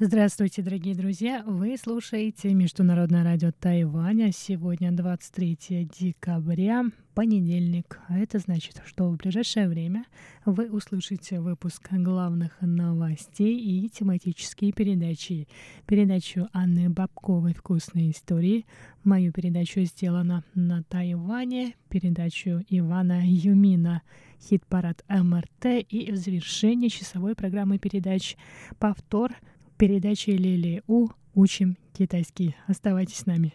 Здравствуйте, дорогие друзья! Вы слушаете Международное радио Тайваня. Сегодня 23 декабря, понедельник. А это значит, что в ближайшее время вы услышите выпуск главных новостей и тематические передачи. Передачу Анны Бабковой «Вкусные истории», мою передачу «Сделано на Тайване», передачу Ивана Юмина «Хит-парад МРТ» и в завершение часовой программы передач «Повтор» передачи Лили У «Учим китайский». Оставайтесь с нами.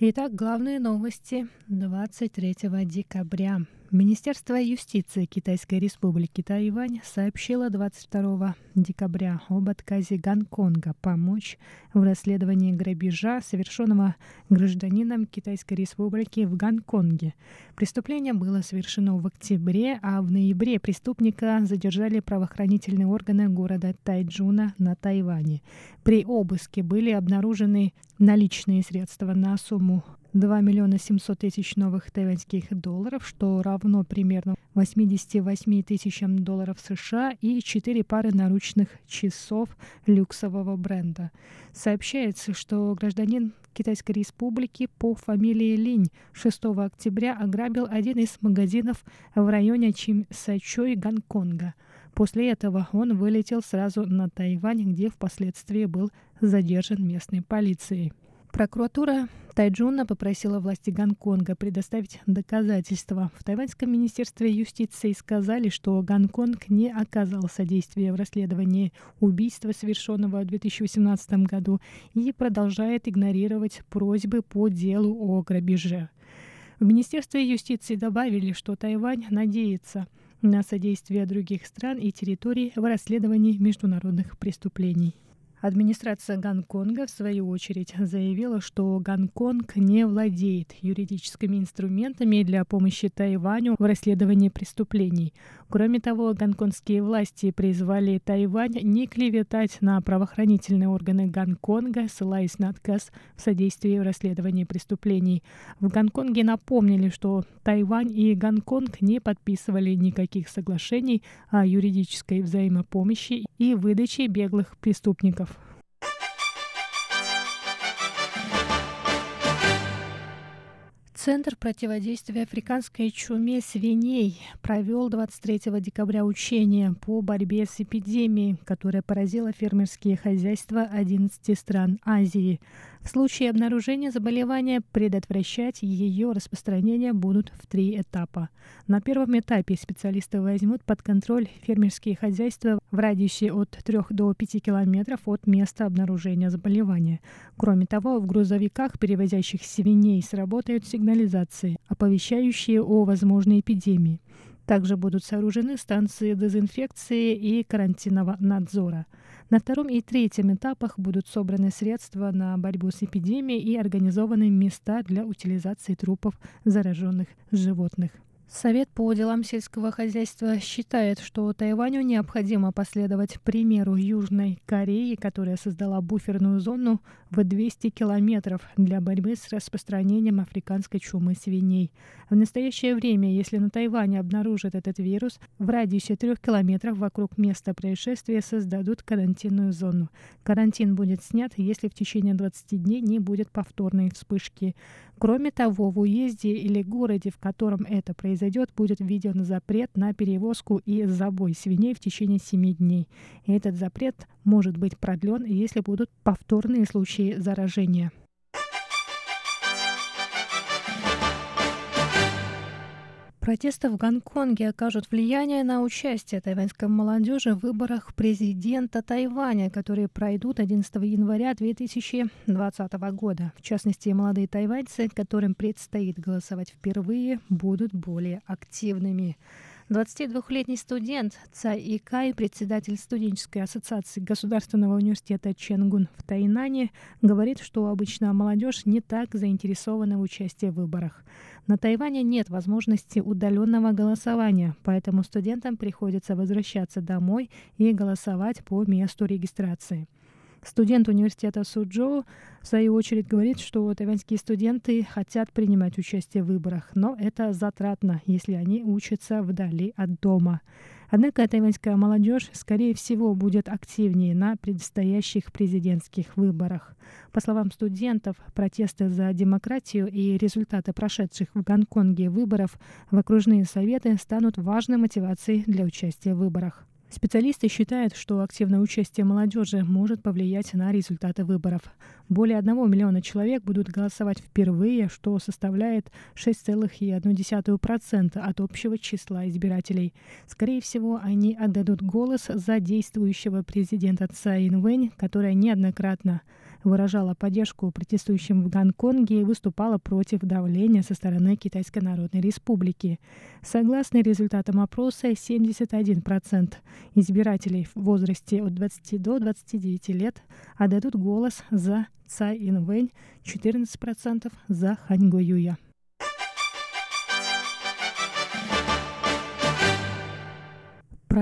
Итак, главные новости 23 декабря. Министерство юстиции Китайской Республики Тайвань сообщило 22 декабря об отказе Гонконга помочь в расследовании грабежа, совершенного гражданином Китайской Республики в Гонконге. Преступление было совершено в октябре, а в ноябре преступника задержали правоохранительные органы города Тайджуна на Тайване. При обыске были обнаружены наличные средства на сумму 2 миллиона 700 тысяч новых тайваньских долларов, что равно примерно 88 тысячам долларов США и 4 пары наручных часов люксового бренда. Сообщается, что гражданин Китайской Республики по фамилии Линь 6 октября ограбил один из магазинов в районе Чимсачой, Гонконга. После этого он вылетел сразу на Тайвань, где впоследствии был задержан местной полицией. Прокуратура Тайджуна попросила власти Гонконга предоставить доказательства. В Тайваньском министерстве юстиции сказали, что Гонконг не оказал содействия в расследовании убийства, совершенного в 2018 году, и продолжает игнорировать просьбы по делу о грабеже. В Министерстве юстиции добавили, что Тайвань надеется на содействие других стран и территорий в расследовании международных преступлений. Администрация Гонконга, в свою очередь, заявила, что Гонконг не владеет юридическими инструментами для помощи Тайваню в расследовании преступлений. Кроме того, гонконгские власти призвали Тайвань не клеветать на правоохранительные органы Гонконга, ссылаясь на отказ в содействии в расследовании преступлений. В Гонконге напомнили, что Тайвань и Гонконг не подписывали никаких соглашений о юридической взаимопомощи и выдаче беглых преступников. Центр противодействия африканской чуме свиней провел 23 декабря учение по борьбе с эпидемией, которая поразила фермерские хозяйства 11 стран Азии. В случае обнаружения заболевания предотвращать ее распространение будут в три этапа. На первом этапе специалисты возьмут под контроль фермерские хозяйства в радиусе от 3 до 5 километров от места обнаружения заболевания. Кроме того, в грузовиках, перевозящих свиней, сработают сигнализации, оповещающие о возможной эпидемии. Также будут сооружены станции дезинфекции и карантинного надзора. На втором и третьем этапах будут собраны средства на борьбу с эпидемией и организованы места для утилизации трупов зараженных животных. Совет по делам сельского хозяйства считает, что Тайваню необходимо последовать примеру Южной Кореи, которая создала буферную зону в 200 километров для борьбы с распространением африканской чумы свиней. В настоящее время, если на Тайване обнаружат этот вирус, в радиусе трех километров вокруг места происшествия создадут карантинную зону. Карантин будет снят, если в течение 20 дней не будет повторной вспышки. Кроме того, в уезде или городе, в котором это произойдет, будет введен запрет на перевозку и забой свиней в течение 7 дней. Этот запрет может быть продлен, если будут повторные случаи заражения. Протесты в Гонконге окажут влияние на участие тайваньской молодежи в выборах президента Тайваня, которые пройдут 11 января 2020 года. В частности, молодые тайваньцы, которым предстоит голосовать впервые, будут более активными. 22-летний студент Цай Икай, председатель студенческой ассоциации Государственного университета Ченгун в Тайнане, говорит, что обычно молодежь не так заинтересована в участии в выборах. На Тайване нет возможности удаленного голосования, поэтому студентам приходится возвращаться домой и голосовать по месту регистрации. Студент университета Суджоу, в свою очередь, говорит, что тайваньские студенты хотят принимать участие в выборах, но это затратно, если они учатся вдали от дома. Однако тайваньская молодежь, скорее всего, будет активнее на предстоящих президентских выборах. По словам студентов, протесты за демократию и результаты прошедших в Гонконге выборов в окружные советы станут важной мотивацией для участия в выборах. Специалисты считают, что активное участие молодежи может повлиять на результаты выборов. Более 1 миллиона человек будут голосовать впервые, что составляет 6,1% от общего числа избирателей. Скорее всего, они отдадут голос за действующего президента Цаин Вэнь, которая неоднократно выражала поддержку протестующим в Гонконге и выступала против давления со стороны Китайской Народной Республики. Согласно результатам опроса, 71% избирателей в возрасте от 20 до 29 лет отдадут голос за Цай Инвэнь, 14% за Хань Юя.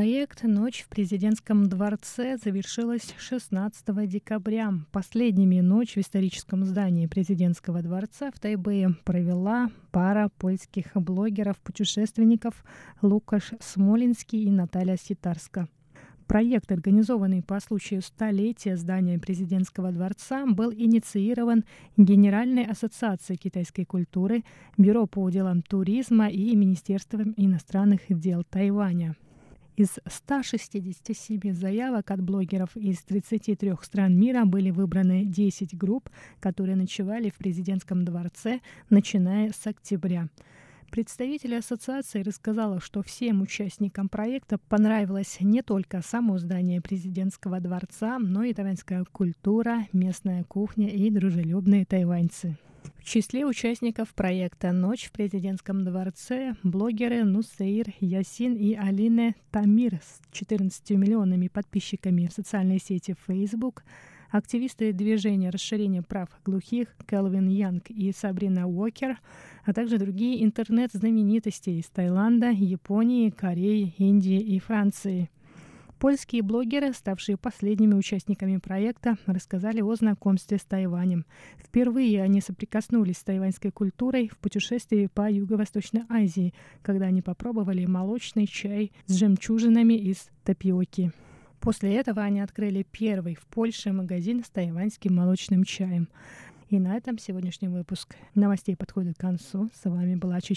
Проект «Ночь в президентском дворце» завершилась 16 декабря. Последними ночь в историческом здании президентского дворца в Тайбэе провела пара польских блогеров-путешественников Лукаш Смолинский и Наталья Ситарска. Проект, организованный по случаю столетия здания президентского дворца, был инициирован Генеральной ассоциацией китайской культуры, Бюро по делам туризма и Министерством иностранных дел Тайваня. Из 167 заявок от блогеров из 33 стран мира были выбраны 10 групп, которые ночевали в президентском дворце, начиная с октября. Представитель ассоциации рассказала, что всем участникам проекта понравилось не только само здание президентского дворца, но и тайваньская культура, местная кухня и дружелюбные тайваньцы. В числе участников проекта «Ночь в президентском дворце» блогеры Нусейр Ясин и Алине Тамир с 14 миллионами подписчиками в социальной сети Facebook, активисты движения расширения прав глухих Келвин Янг и Сабрина Уокер, а также другие интернет-знаменитости из Таиланда, Японии, Кореи, Индии и Франции – Польские блогеры, ставшие последними участниками проекта, рассказали о знакомстве с Тайванем. Впервые они соприкоснулись с тайваньской культурой в путешествии по Юго-Восточной Азии, когда они попробовали молочный чай с жемчужинами из тапиоки. После этого они открыли первый в Польше магазин с тайваньским молочным чаем. И на этом сегодняшний выпуск новостей подходит к концу. С вами была Чечена.